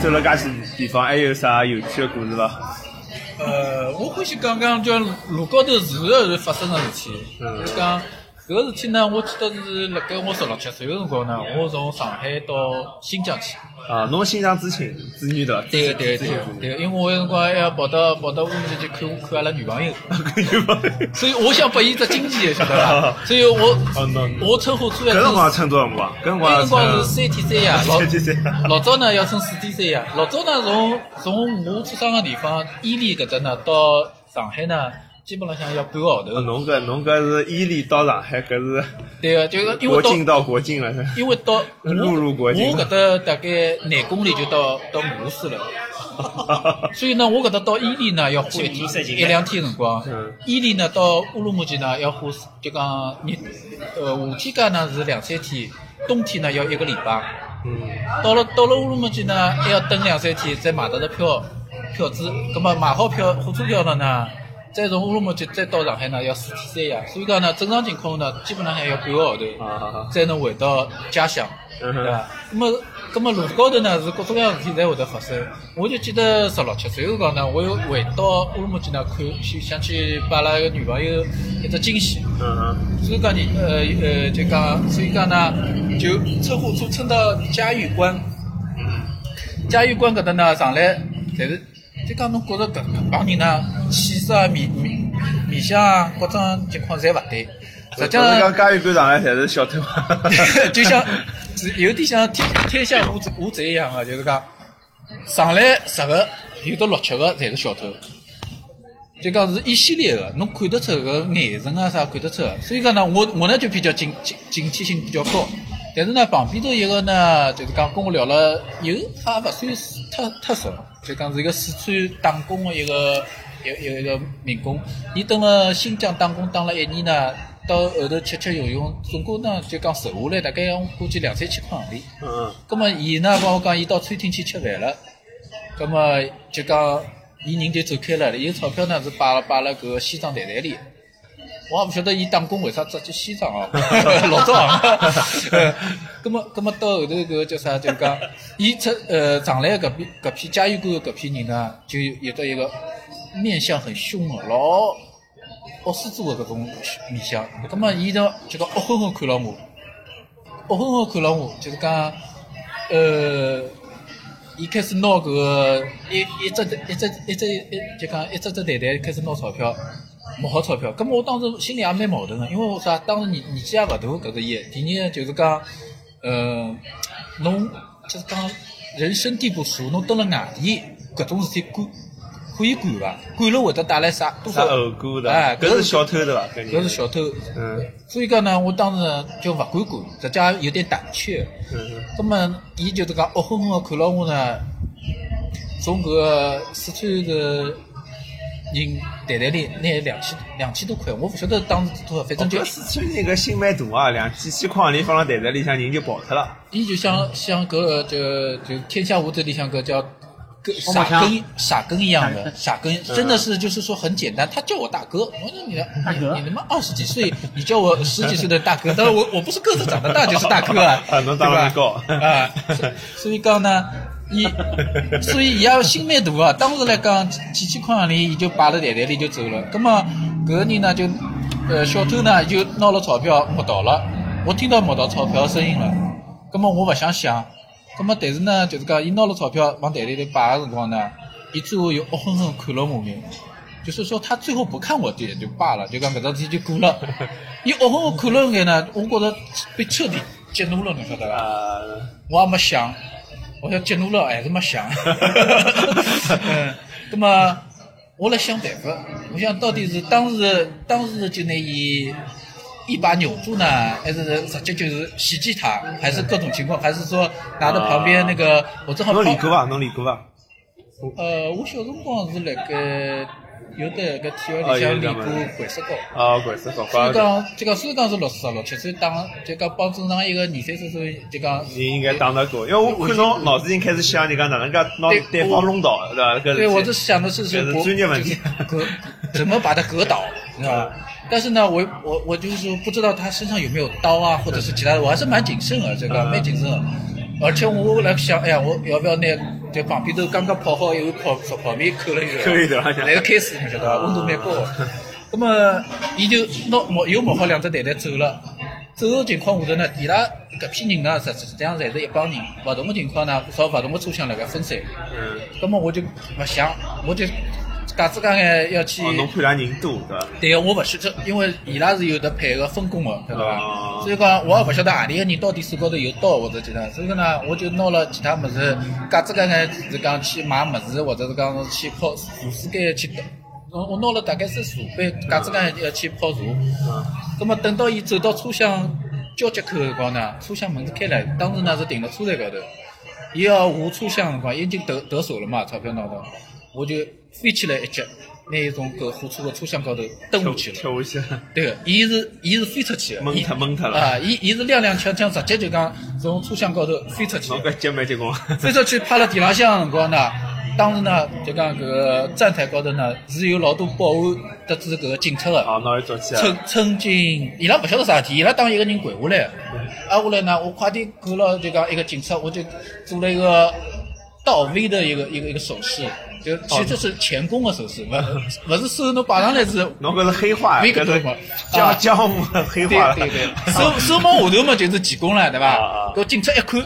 走了介许地方，还有啥有趣的故事伐？呃，我欢喜讲讲叫路高头是后是发生的事体。嗯就讲搿个事体呢，我记得是辣盖我十六七岁个辰光呢，我从上海到新疆去。啊，侬新疆知青子女对伐？对个对个对个对个，因为我有辰光还要跑到跑到乌鲁木齐去看看阿拉女朋友？所以我想拨伊只惊喜，晓得伐？所以我我乘火车来搿辰光乘，乘多少辰光？搿辰那光辰光是三天三夜，老三天三夜老早呢要乘四天三夜，老早呢从从我出生个地方伊犁搿搭呢到上海呢，基本浪向要半个号头呃。侬搿侬搿是伊犁到上海，搿是对个，就是因为到国境到国境了。因为到我陆路国境我搿搭大概廿公里就到到俄罗斯了。所以呢，我搿搭到伊犁呢要花一天一两天辰光嗯，伊犁呢到乌鲁木齐呢要花就讲你呃夏天间呢是两三天，冬天呢要一个礼拜。嗯，到了到了乌鲁木齐呢还要等两三天再买得着票票子，葛么买好票火车票了呢，再从乌鲁木齐再到上海呢要四天三夜，所以讲呢正常情况呢基本上还要半个号头。啊，才能回到家乡，对伐？那么，那么路高头呢是各种各样的事体侪会得发生。我就记得十六七岁辰光呢，我又回到乌鲁木齐呢看，去想去把阿拉个女朋友一只惊喜。嗯哼，所以讲你呃呃就讲，所以讲呢就乘火车乘到嘉峪关，嘉峪关搿搭呢上来，侪是就讲侬觉着搿搿帮人呢气质啊、面面面相啊各种情况侪勿对，实际上。嘉峪关上来侪是小偷。就像有点像天天下无贼无贼一样的，就是讲上来十个有的六七个侪是小偷，就讲是一系列的，侬看得出搿个眼神啊啥看得出的。所以讲呢，我我呢就比较警警警惕性比较高，但是呢旁边头一个呢就是讲跟我聊了，有也勿算是太太熟，就讲是一个四川打工的一个一一个一个民工，伊蹲了新疆打工打了一年呢。到后头吃吃用用，总共呢就讲瘦下来大概要估计两三千块行钿。嗯葛么伊呢帮我讲，伊到餐厅去吃饭了，葛么就讲伊人就走开了，伊个钞票呢是摆了摆了搿个西装袋袋里。我也勿晓得伊打工为啥只件西装哦，老早行。葛么葛么到后头搿个叫啥？就是讲，伊出呃上来搿批搿批嘉峪关搿批人呢，就有得一个面相很凶的，老恶狮子的搿种面相。葛么伊呢就讲恶狠狠看牢我，恶狠狠看牢我，就是讲，呃，伊开始拿搿个一一只一只一只一就讲一只只袋袋开始拿钞票，摸好钞票。葛么我当时心里也蛮矛盾个，因为我啥，当时年年纪也勿大，搿是一。第二呢，就是讲，呃，侬就是讲人生地不熟，侬蹲辣外地，搿种事体管可以管伐？管了会得带来啥多啥少？后果的？哎，搿是小偷对伐？搿搿是小偷。嗯所以讲呢，我当时就勿敢管，实际上有点胆怯。嗯那么，伊就是讲恶狠狠个看牢我呢，从搿个四川个人袋袋里拿两千两千多块，我勿晓得当时多少，反正就搿四川人个心蛮大啊，两几千块钿放辣袋袋里向，人就跑脱了。伊就像像搿个就就天下无贼里向搿叫。跟傻根傻根一样的 傻根，真的是就是说很简单。他叫我大哥，我说你大哥你你他妈二十几岁，你叫我十几岁的大哥，当然我我不是个子长得大就是大哥啊，啊侬当然高对吧啊，所所以讲呢，伊所以伊也心蛮大啊。当时来讲几几千块行钿，伊就摆了袋袋里就走了。葛么搿个人呢就呃小偷呢就拿了钞票摸到了，我听到摸到钞票声音了。葛么我勿想想，葛么但是呢就是讲伊拿了钞票往袋袋里头摆个辰光呢，伊最后又恶狠狠看了我眼。就是说，他最后不看我也就罢了，就讲搿桩事体就过了。伊恶狠狠看了眼呢，我觉着被彻底激怒了，侬晓得伐？啊，我也没想，我想激怒了还是没想。嗯，那么我来想办法，我想到底是当时当时就拿伊一把扭住呢，还是直接就是袭击他，还是各种情况，还是说拿到旁边那个我正好侬跑练过伐？侬练过伐？呃，我小辰光是辣盖有的个体育哦里向练过有的嘛掼石膏。啊，掼石高所以，讲，就讲虽然讲是六十六七岁打，就讲帮正常一个二三十岁，就讲你应该打得过，因为我看侬脑子已经开始想，你讲哪能介拿对对方弄倒，对伐？搿对，我是是想的是这是国专业问题怎么把他格倒，知道吧？但是呢，我我我就是说不知道他身上有没有刀啊，或者是其他的，我还是蛮谨慎的，这个蛮谨慎的。而且我来想，哎呀，我要不要拿在旁边头刚刚泡好一碗泡熟泡面扣了一个，扣一头浪向那个开始你晓得伐？温度蛮高的。那么，伊就拿摸又摸好两只袋袋走了。走个情况下头呢，伊拉搿批人呢，实实际上侪是一帮人，勿同个情况呢，朝勿同个车厢辣盖分散。嗯，葛么我就勿想，我就假子讲呢要去。侬看伊拉人多对伐？对个，我勿晓得，因为伊拉是有得配合分工个，晓得伐？所以讲我也勿晓得何里个人到底手高头有刀或者其他，所以讲呢，我就拿了其他物事，假子讲眼是讲去买物事，或者是讲是去泡茶水间去。我我拿了大概是茶杯，假子讲要去泡茶。嗯葛么等到伊走到车厢交接口个辰光呢，车厢门子开了，当时呢是停辣车站高头。伊要下车厢个辰光，已经得得手了嘛，钞票拿到，我就飞起来一脚，拿伊从搿火车个车厢高头蹬下去了。跳下去，对个，伊是伊是飞出去的，伊蒙脱蒙脱了啊！伊伊是踉踉跄跄，直接就讲从车厢高头飞出去侬。搿脚蛮结棍。飞出去趴辣地浪向个辰光呢，当时呢就讲搿个站台高头呢是有老多保安得知搿个警察个。哦，拿伊抓起曾来。曾经，伊拉勿晓得啥事体，伊拉当一个人跪下来，挨下来呢，我快点赶牢就讲一个警察，我就做了一个倒 V 的一个一个一个手势，就其实是钳工的手势，勿勿是手侬摆上来是侬搿是黑化，搿是微搿种嘛江啊江湖黑化了。对对 对，手手摸下头嘛就是技工了，对啊啊伐？搿警察一看，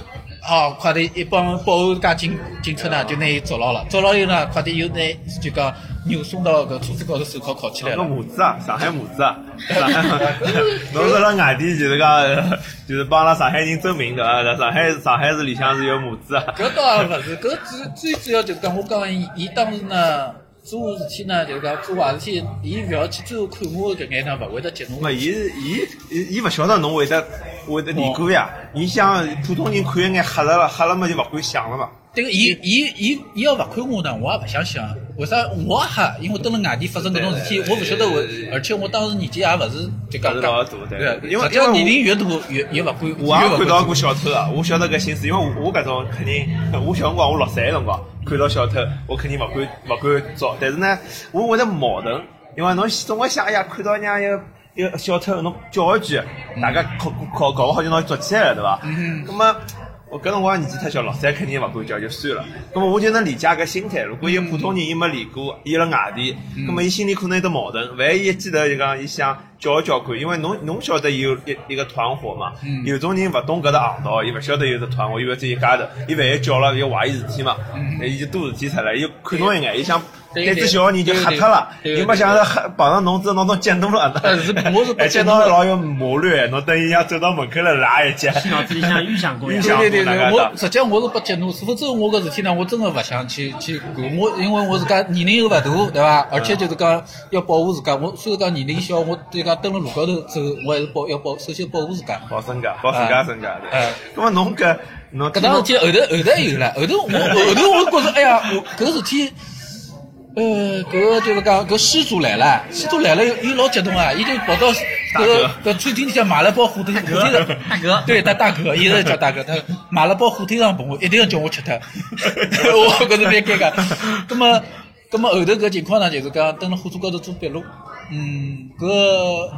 哦，快点一帮保安加警警察呢就拿伊捉牢了，捉牢以后呢，快点又拿就讲扭送到搿车子高头，手铐铐起来个了。母子啊，上海母子啊，上海，侬是辣外地就是讲，就是帮阿拉上海人证明对伐？上海上海市里向是有母子啊。搿倒也勿是，搿最最主要就是讲，我讲伊伊当时呢做事体呢，就是讲做坏事体，伊勿要去最后看我搿眼呢，勿会得激怒我没，。伊是伊伊伊勿晓得侬会得会得离过呀。伊想普通人看一眼吓了了，吓了嘛就勿敢想了嘛。对个，伊伊伊伊要勿看我呢，我也勿想想。为啥我也吓？因为蹲辣外地发生搿种事体，我勿晓得我，而且我当时年纪也勿是就讲大对对，因为年龄越大越越勿敢。我也看到过小偷啊，我晓得搿心思，因为我我搿种肯定，我小辰光我六岁个辰光看到小偷，我肯定勿敢勿敢抓。但是呢，我会得矛盾，因为侬总归想，哎呀，看到人家一个一个小偷，侬叫一句，大家搞搞搞勿好就拿伊捉起来了，对伐？嗯那么。我搿辰光年纪太小，老三肯定勿敢叫就算了。咁么我就能理解搿心态。如果一个普通人伊没练过，伊辣外地，咁么伊心里可能有得矛盾。万一一记头就讲伊想叫一叫看，因为侬侬晓得有一一个团伙嘛。嗯有种人勿懂搿只行道，伊勿晓得有只团伙，伊以为只一家头，伊万一叫了，伊怀疑事体嘛，伊就多事体出来，伊看侬一眼，伊想嗯对对只小人就吓脱了，对对对伊没想到吓碰上侬之后，侬都激怒了，呃是我是不而且激怒的侬老有谋略，侬等一下走到门口了拉一脚，脑子里向预想过呀 预。想对对对我实际上我是被激怒，否则我个事体呢，我真的勿想去去管。我因为我自家年龄又勿大，对伐？而且就是讲要保护自家。我虽然讲年龄小，我对讲蹲辣路高头走，我还是保要保，首先保护自家。保身家，保自家身价对哎。那么侬搿侬搿桩事体后头后头还有了，后头我后头我觉着，哎呀，我搿事体，呃，搿个就是讲搿失主来了，失主来了，伊老激动啊，伊就跑到搿个搿餐厅里向买了包火腿火腿肠，大哥。对，他大哥，一直叫大哥，他买了包火腿肠拨我，一定要叫我吃脱，我觉着蛮尴尬。葛么，葛么后头搿情况呢，就是讲蹲辣火车高头做笔录，嗯，搿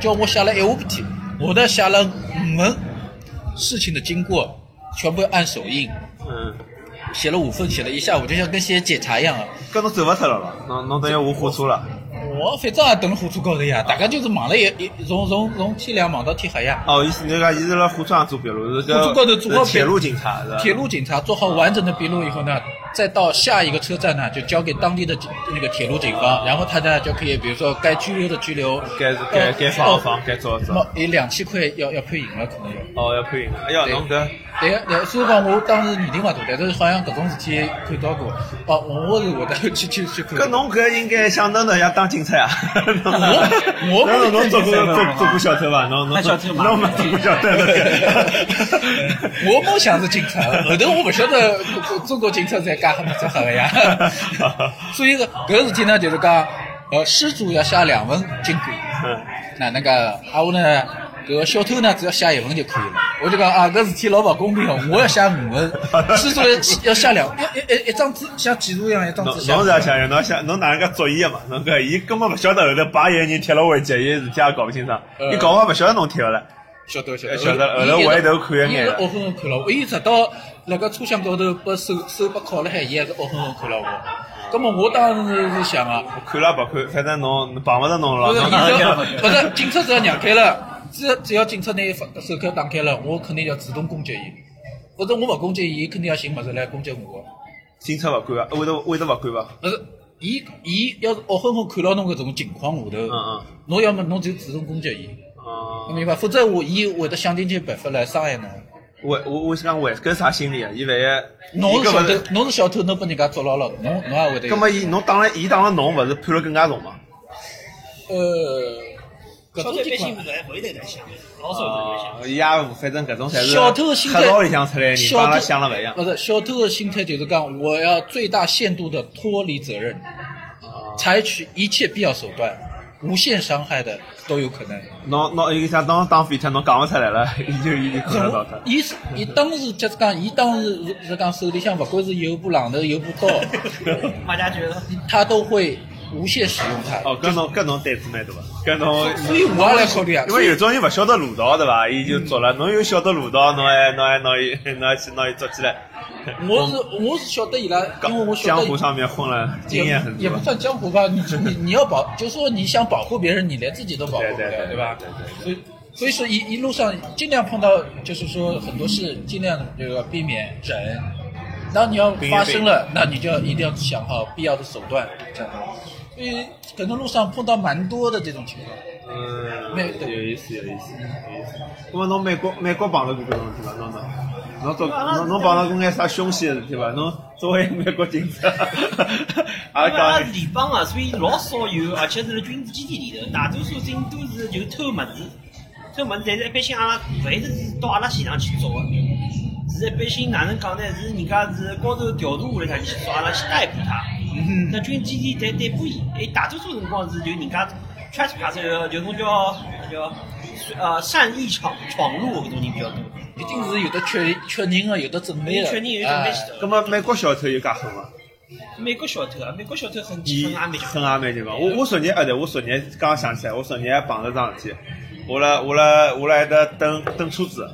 叫我写了一下半天，我呢写了五份事情的经过，全部按手印，嗯，写了五份，写了一下午，就像跟写检查一样啊。搿侬走勿脱了咯，侬侬等于下火车了。我反正也蹲辣火车高头呀，大家就是忙了一一从从从天亮忙到天黑呀。哦，意思你讲伊是辣火车上做笔录，是火车高头做好铁路警察是吧？铁路警察做好完整的笔录以后呢，再到下一个车站呢，就交给当地的那个铁路警方，然后他呢就可以，比如说该拘留的拘留，该该该放放，该抓抓。那么有两千块要要判刑了，可能要。哦，要判刑了。哎呀，侬搿对个，对个，所以讲我当时年龄勿大，但是好像搿种事体看到过。哦，我是会得去去去看。搿侬搿应该想当的要当警察呀？我侬侬做过做做过小偷伐？侬侬那小偷嘛侬没做过小偷 我梦想是警察，后头我勿晓得中国警察在干什么这黑个呀。所以搿搿事体呢，就是讲，呃，失主要写两份经过，嗯那那个啊我呢，搿个小偷呢只要写一份就可以了。我就讲啊，搿事体老勿公平哦，我要写五份，失主要要写两，要一一一张纸像记录一样一张纸。侬是要想想，侬写侬哪能介捉伊个嘛？侬搿伊根本勿晓得后头把一个人踢了回去，伊事体也搞勿清爽，伊搞勿好勿晓得侬踢个唻。晓得晓得后来伊回头看一眼伊是恶狠狠看牢我，伊直到辣盖车厢高头把手手把铐了海，伊还是恶狠狠看牢我。葛么我当时是想啊，看了不看，反正侬碰勿着侬了。不是，警察只要让开了，只要只要警察拿伊手铐打开了，我肯定要主动攻击伊，否则我勿攻击伊，伊肯定要寻物事来攻击我。警察勿管啊，会得会得勿管伐？不是，伊伊要是恶狠狠看牢侬搿种情况下头，嗯嗯侬要么侬就主动攻击伊，啊，明白？否则我伊会得想尽尽办法来伤害侬。为我我想讲为跟啥心理啊？伊万一侬是小偷伊搿勿是，侬是小偷，侬被人家捉牢了，侬侬也会得有。葛么伊侬当了伊当了侬，勿是判了更加重嘛？呃，搿种情况，性勿会会得来想，老少会得想。伊也反正搿种侪是小偷的心态黑道里向出来的人，帮阿拉小偷想了勿一样。不是小偷的心态就是讲，我要最大限度的脱离责任，啊采取一切必要手段，无限伤害的都有可能。侬侬伊想当当废铁，侬讲勿出来了，伊 就伊就看得到他。伊是伊当时就是讲，伊当时是是讲手里向不管是有部榔头有部刀，马家爵他都会无限使用它。哦，搿侬搿侬胆子蛮大，搿侬。所以我也来考虑啊，因为有种人勿晓得路道对伐？伊就做了，侬又晓得路道，侬还侬还拿伊侬还去拿伊捉起来。我是我是晓得伊拉，因为我晓得江湖上面混了，经验很多也不。算江湖吧，你你你要保，就说你想保护别人，你连自己都保护不了，对吧对对？所以所以说一一路上尽量碰到，就是说很多事尽量这个避免忍。当你要发生了，那你就要一定要想好必要的手段，这样。所以可能路上碰到蛮多的这种情况。嗯，没有意思，有意思，有意思。那么侬美国美国碰到过搿种事体伐？侬侬侬做侬侬碰到过眼啥凶险的事体伐？侬作为美国警察，阿因为阿拉联邦啊，所以老少有，而且是辣军事基地里头，大多数人都是就偷物事，偷物事，但是一般性阿拉勿会是到阿拉现场去捉的，是一般性哪能讲呢？是人家是高头调度下来他去抓，阿拉去逮捕他。那军事基地逮逮捕伊，哎，大多数辰光是就人家 trespass 就就种叫叫呃善意闯闯入搿种人比较多。一定是有的确确认个，有的准备的。确认有准备哎起的。搿么美国小偷有介狠伐？美国小偷啊，美国小偷很伊很阿美很阿蛮地方。我我昨日啊对，我昨日刚想起来，我昨日碰着桩事体。我辣我辣我辣埃搭等等车子，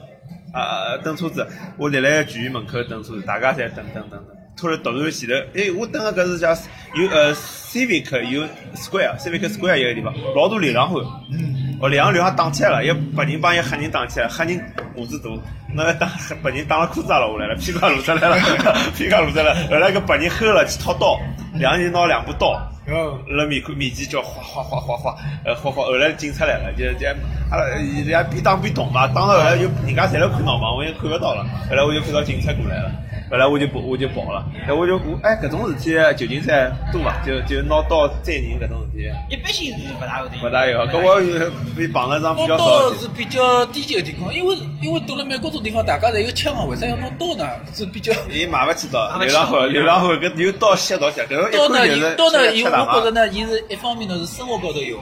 啊等车子，我立辣剧院门口等车子，大家侪等等等等。突然突然前头，哎，我等个搿是叫有呃 Civic 有 Square，Civic Square 一个地方，老多流浪汉。嗯哦，两个流浪打起来了，一白 人帮一黑人打起来，黑人胡子大，那打白人打了裤子也落下来了，屁股也露出来了，屁股也露出来了。后来搿白人吼了去掏刀，两个人拿两把刀，辣面口面前叫哗哗哗哗哗，呃哗哗。后来警察来了，就就阿拉伊拉边打边动嘛，打到后来就人家侪辣看闹嘛，我也看勿到了。后来我就看到警察过来了。后来我就跑，我就跑了。哎，我就我哎，搿种事体旧金山多伐？就就拿刀宰人搿种事体，一般性是勿大会的。勿大有。搿我被碰了桩比。刀是比较低级的地方，因为因为到了美国这种地方，大家侪有枪啊，为啥要拿刀呢？是比较 伊买勿起刀，流浪汉，流浪汉搿有刀吸刀吸，搿种刀呢，刀呢，吃有大麻。我觉着呢，伊是一方面呢是生活高头有，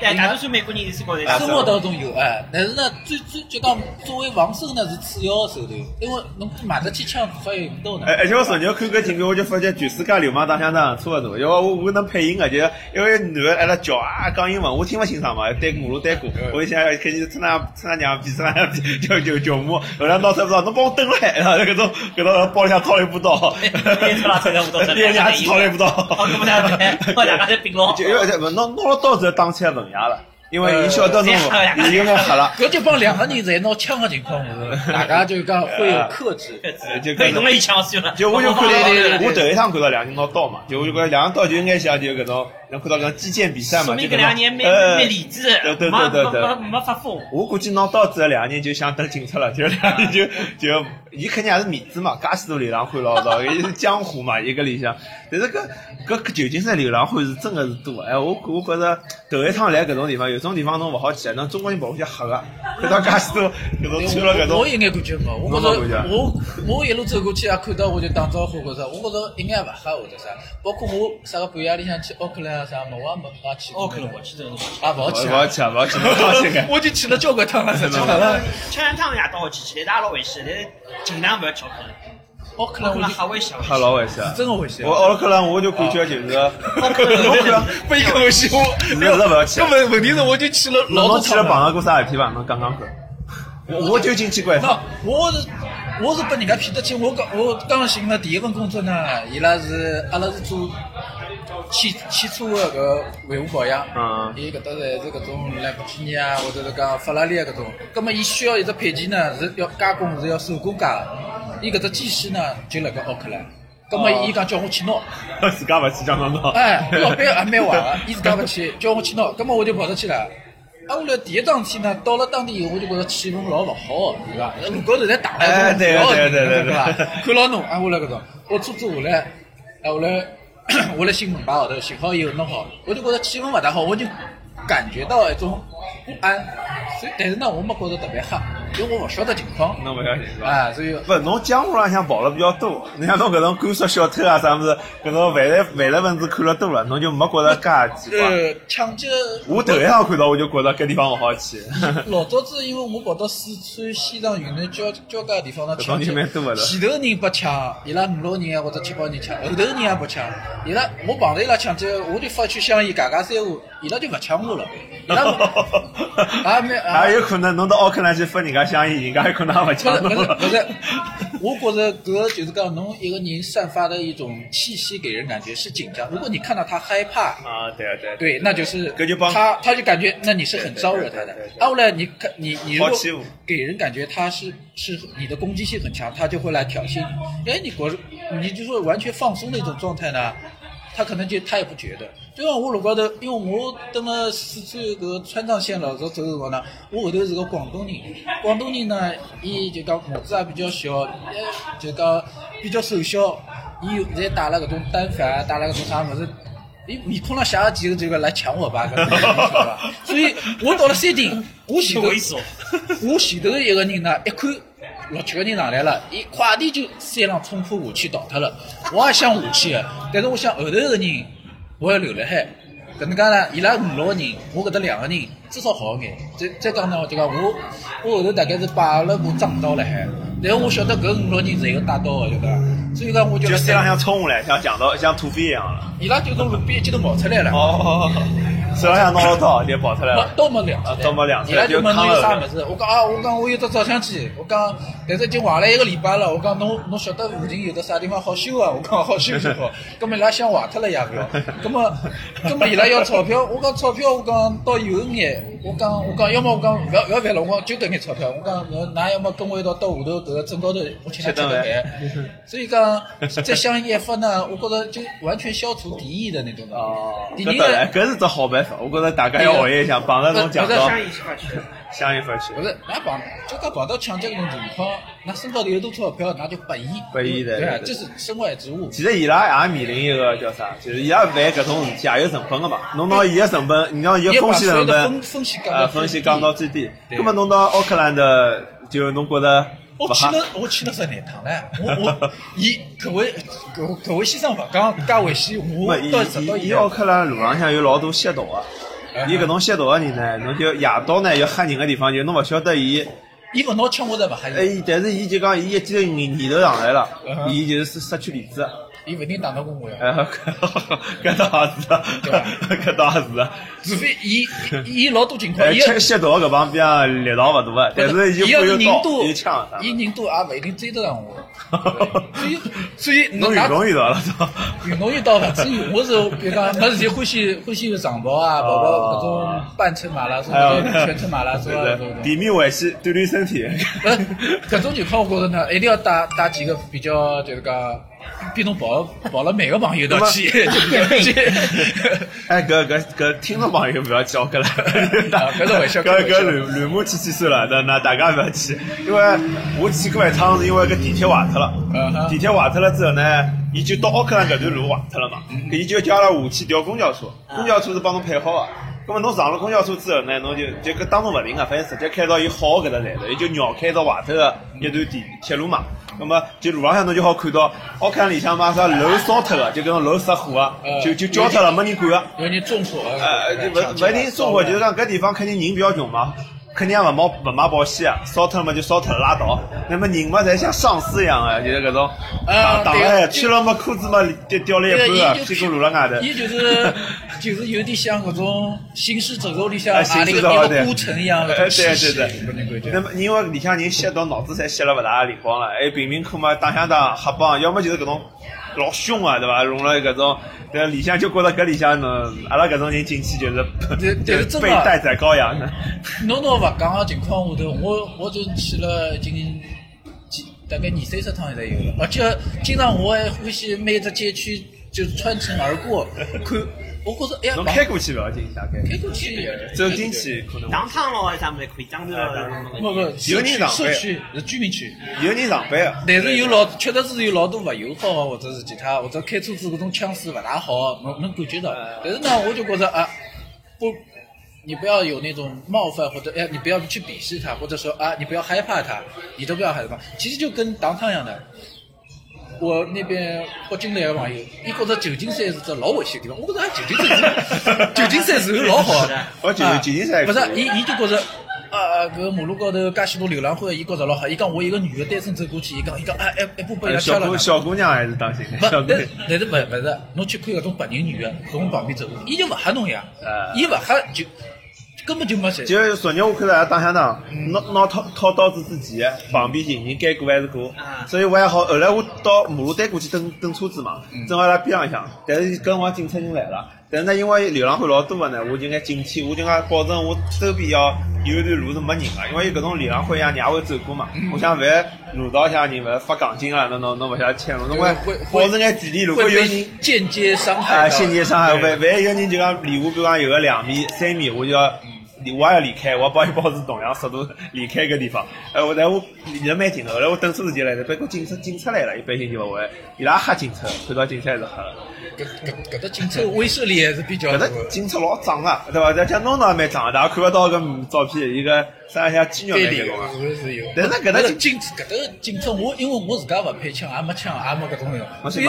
对，大多数美国人是高头啊生活当中有哎，但是呢，最最就讲作为防身呢是次要的手段，因为侬买得起枪，至少有刀呢哎，。而且我昨日看个镜头，我就发觉全世界流氓打相当差勿多，因为我我能配音个，就因为男的还辣叫啊讲英文，我听勿清爽嘛，单马路单过，我就想开始趁他趁他娘逼，趁他娘逼，叫叫叫我，后来闹出不知道，侬帮我等来，然后搿种搿种包里向掏了一把刀，连出来抽了把刀掏了一把刀，我大家在并牢。就因为勿侬拿了刀之后打起来了，因为伊晓得侬呃伊有眼黑了。搿就帮两个人侪拿枪的情况下头，大家就讲会有克制。就被动了一枪算了。就我就看到，我头一趟看到两人拿刀嘛，就我就觉得两个刀就应该像就搿种，能看到搿种击剑比赛嘛，说明搿就搿种两年蛮呃蛮理智，对对没对对对没没没发疯。我估计拿刀子的两年就想等警察了，就两年就就，伊肯定也是面子嘛，介许多流浪汉老早，伊是江湖嘛，一个里向。但是搿搿搿旧金山流浪汉是真的是多，哎，我我觉着头一趟来搿种地方，有种地方侬勿好去，侬中国人跑过去吓个，看到介许多搿种穿了搿种我，有眼感觉没，我觉着我我一路走过去也看到，我就打招呼，觉着我觉着一眼也勿吓或者啥，包括我啥个半夜里向去奥克兰啊啥，我也没没去过。哦，可能我去这种。啊，勿好去啊，勿好去啊，勿好去，侬放心个。我就去了交关趟了，实际上。吃两趟夜到好去去，但大家老危险，但是尽量勿要翘课。奥克可能兰我危险。吓老危险。真的危险我。奥克兰我就感觉就是，奥克兰侬看，不一口气，我是是勿要去根本问题是我就去了老侬多趟了。去了碰到过啥事体伐？侬讲讲看。我我就进去过那察。我是我是被人家骗得去，我刚我刚寻了第一份工作呢，伊拉是阿拉是做汽汽车的搿维护保养，嗯伊搿搭侪是搿种兰博基尼啊，或者是讲法拉利啊搿种，葛么伊需要一只配件呢是要加工是要手工加个，伊搿只技师呢就辣盖奥克兰，葛么伊讲叫我去拿。自家勿去讲侬侬。哎，老板还蛮坏个，伊自家勿去，叫我去拿，葛么我就跑出去了。啊，我来第一桩事体呢，到了当地以后，我就觉着气氛老勿好个，对伐？路高头侪打哎对了种对对对对伐？看牢侬，啊，我来搿种，我车子下来，啊，后来我来新门牌号头寻好以后弄好，我就觉得气氛勿大好，我就感觉到一种不安。所以，但是呢，我没觉着特别吓，因为我勿晓得情况。侬勿晓得是伐？啊，所以不，侬江湖浪向跑了比较多，你像侬搿种甘肃小偷啊啥物事，搿种犯罪犯罪分子看了多了，侬就没觉着介奇怪。呃，抢劫。我头一趟看到我就觉着搿地方勿好去。老早子因为我跑到四川、西藏、云南交交界地方呢，搿抢劫蛮多的前头人不抢，伊拉五六人啊或者七八人抢，后头人也不抢，伊拉我碰着伊拉抢劫，我就发一句香烟，嘎嘎三胡，伊拉就勿抢我了，伊拉 啊没还有可能侬到奥克兰去分人家香烟，人家有可能也勿不抢侬不是 我觉着搿就是讲侬一个人散发的一种气息，给人感觉是紧张。如果你看到他害怕，啊，对啊对啊。对，那就是搿就帮他，他就感觉那你是很招惹他的后来你看你你如果给人感觉他是是你的攻击性很强，他就会来挑衅你。哎，你果你就说完全放松的一种状态呢，他可能就他也不觉得。就像我路高头，因为我登了四川搿个川藏线老早走的辰光呢，我后头是个广东人，广东人呢，伊就讲脑子也比较小，呃，就讲比较瘦小，伊侪带了搿种单反啊，带了搿种啥物事。伊面孔上写了几个这个来抢我吧，搿种晓得伐？所以我到了山顶，我前头我前头一个人呢，一看六七个人上来了，伊快点就山浪冲破下去逃脱了。我也想下去个，但是我想后头个人我要留辣海。搿能介呢，伊拉五六个人，我搿搭两个人，至少好眼。再再讲呢，就讲我我后头大概是摆了把藏刀辣海，但是我晓得搿五六人是有带刀个，晓得伐？所以讲我就就辣山浪像冲下来，像强盗像土匪一样了。伊拉就从路边一记头冒出来了。哦，手浪向拿了刀就跑出来没了。刀没亮出来，啊刀没亮出伊拉就问侬有啥物事，我讲啊，我讲我有只照相机，我讲，但是已经坏了一个礼拜了，我讲侬侬晓得附近有得啥地方好修啊？我讲好修就好，葛么伊拉想坏脱了也勿要，葛么葛么伊拉要钞票，我讲钞票，我讲倒有眼，我讲我讲要么我讲勿要勿要烦了，我讲就搿眼钞票，我讲侬㑚要么跟我一道到下头搿个镇高头，我请㑚吃顿饭。所以讲再香烟一发呢，我觉着就完全消除敌意的那种的。哦，第二搿当然，个搿是只好办法。我觉着大家要学习一下，碰着种强不是盗香，烟去发去。不。是，那碰就讲碰到抢劫搿种情况，那身高头有多钞票，那就拨伊。拨伊的对啊，对对这是身外之物。其实伊拉也面临一个叫啥，就是伊拉犯搿种事体也有成本个嘛。侬拿伊个成本，你讲伊个风险成本风风险降到呃，最风险降低到最低。对葛么侬到奥克兰的，就侬觉着？我去了，我去了十廿趟了。我我，伊搿位搿搿位先生勿讲介危险，我伊到直到伊伊奥克兰路浪向有老多吸毒个，伊搿种吸毒个人呢，侬就夜到呢要吓人个地方，就侬勿晓得伊，伊勿拿枪，我侪勿吓哎伊。，但是伊就讲伊一记头念念头上来了伊就是失去理智。伊勿一定打得过我呀。哎，搿倒也是，搿倒也是。除非伊伊老多情况，哎，伊吸吸毒搿帮边啊力道勿大个，但是伊伊要有刀，是人多，有枪。伊人多也勿一定追得上我。所以所以侬运动遇到了都。运动遇到勿至于，我是比如讲没事体欢喜欢喜长跑啊，跑跑搿种半程马拉松、全程马拉松啊，对不对？地面围棋锻炼身体。呃，搿种情况我觉着呢，一定要带带几个比较就是讲比侬跑跑了每个朋友一道去，就 去。哎，搿搿搿听众朋友勿要叫搿了，搿是玩笑搿搿开玩笑乱乱码去去算了，那那大家勿要去，因为我去过一趟是因为搿地铁坏脱了地铁坏脱了之后呢，伊就到奥克兰搿段路坏脱了嘛，嗯。伊就叫阿拉下去调公交车，公交车是帮侬配好个。咁么侬上了公交车之后呢，侬就就搿当中勿灵啊，反正直接开到伊好个搿搭站头，伊就绕开到外头个一段地铁路嘛。那么就路浪向侬就好看到奥克兰里向嘛啥楼烧脱个，就搿种楼失火个呃，就就焦脱了，没人管个。有人纵火，呃，就勿勿一定中火，就是讲搿地方肯定人比较穷嘛，肯定也勿买勿买保险啊，烧脱了嘛就烧脱了拉倒。那么人嘛侪像丧尸一样个，就是搿种。啊打打了，穿了么裤子嘛掉掉了一半啊，屁股露了外头。伊就是 就是有点像搿种行尸走肉里向行那个一个尸走肉对孤城一样呃搿种对对对。搿种感觉那么因为里向人吸毒脑子侪吸了勿大灵光了，还贫民窟嘛，打相打黑帮，要么就是搿种老凶啊，对伐？用了搿种，但里向就觉得搿里向呢，阿拉搿种人进去就是 是被待宰羔羊的。侬侬勿讲个情况下头，我我就去了已经几大概二三十趟现在有了，而且经常我还欢喜每只街区就穿城而过看，我觉着哎呀，侬开过去勿要紧，大概开过去，走进去可能上趟咯，还是啥物事可以张头不不，有人上班社区是居民区。有人上班啊。但是有老，确实是有老多勿友好的，或者是其他，或者开车子搿种腔势勿大好，能能感觉到。但是呢，我就觉着啊，不，你不要有那种冒犯，或者哎，你不要去鄙视他，或者说啊，你不要害怕他，你都不要害怕。其实就跟当趟一样的。我那边北京来个朋友，伊觉着旧金山是只老危险的地方。我觉着啊，旧金山是旧金山是老好的。我觉得啊旧金山不是伊伊就觉着。啊，搿马路高头介许多流浪汉，伊觉着老好。伊讲我一个女的单身走过去，伊讲伊讲啊，一一步被人家小姑敲了。小姑娘还是当心，不，但但是勿勿是，侬去看搿种白人女的从旁边走过，伊就勿吓侬呀啊，伊勿吓就根本就没谁。就昨日我看到打相打，拿拿掏掏刀子之前，旁边行人该过还是过啊，所以我还好。后来我到马路对过去等等车子嘛，正好在边浪向，但是搿辰光警察人来了，但是呢，因为流浪汉老多个呢，我就该警惕，我就讲保证我周边要有一段路是没人个，因为有搿种流浪汉一样，你也会走过嘛。我想万一路道向人勿是发钢筋啊，侬侬侬勿晓得牵路，侬会会保持眼距离。如果有人间接伤害啊，到先接伤害，对万万一有人就讲离我，比如讲有个两米、三米，我就要离，我也要离开，我要帮伊保持同样速度离开搿地方。哎，我但我离得蛮近的，后来我等车子进来了，别个警察警察来了，一般性就勿会，伊拉吓警察，看到警察还是吓的。搿搿搿搭警察威慑力还是比较搿搭警察老壮个，对伐？再像侬侬也蛮壮个，大家看勿到搿照片，伊个啥像肌肉蛮对结棍个。是是有。但是搿搭警搿搭警察，我因为我自家勿配枪，也没枪，也没搿种用我想，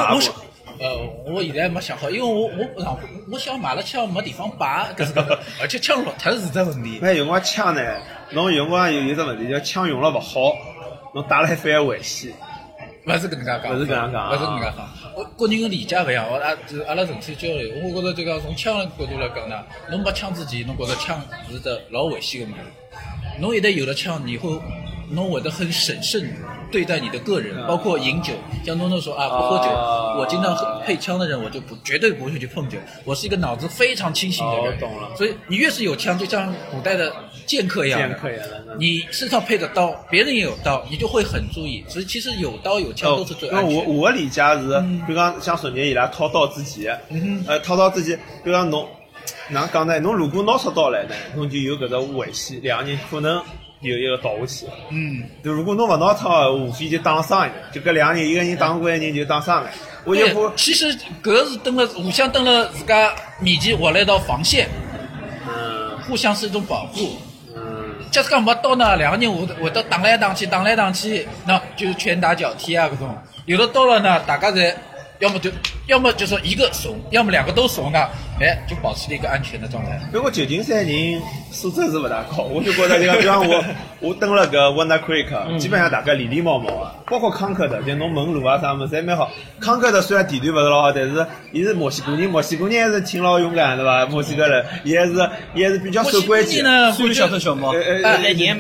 呃，我现在没想好，因为我我上我想买了枪没地方摆，搿是个，而且枪落脱是只问题。那有辰光枪呢，侬有辰光有有只问题，叫枪用了勿好，侬打了还反而危险。勿是搿能介讲，勿是搿样讲啊勿是搿能介讲。我个人个理解勿一样，我阿就是阿拉纯粹交流。我觉着这个从枪的角度来讲呢，侬没枪之前，侬觉着枪是只老危险个物事。侬一旦有了枪，你会侬会得很审慎对待你的个人，包括饮酒。像诺诺说啊，不喝酒，啊我经常喝配枪的人，我就不绝对不会去碰酒。我是一个脑子非常清醒的人。哦懂了所以你越是有枪，就像古代的剑客一样，剑客一样的嗯你身上配着刀，别人也有刀，你就会很注意。所以其实有刀有枪都是最安全的。我我的理解是，比如讲像昨日伊拉掏刀之前，呃，掏刀之前，比如讲侬，哪能讲呢？侬如果拿出刀来呢，侬就有搿只危险，两个人可能有一个倒下去。嗯，就如果侬勿拿出的，无非就打伤一个，就搿两个人，一个人打过一个人就打伤了。我就对怕，，其实搿是登了互相登了自家面前划了一道防线，嗯互相是一种保护。嗯，假使讲没刀呢，两个人会会得打来打去，打来打去，那就拳打脚踢啊搿种。有了刀了呢，大家侪要么就要么就说一个怂，要么两个都怂啊，哎，就保持了一个安全的状态。不过旧金山人素质是不大高，我就觉得就讲，比方我 我登了个 Wonder Creek，基本上大家礼礼貌貌的，包括康克的，就侬问路啊啥么子侪蛮好。康克的虽然地段勿是老好，但是伊是墨西哥人，墨西哥人还是挺老勇敢对伐？墨西哥人，伊还是伊还是比较守规矩。呢，虽然小偷小猫呃，呃哎呃，人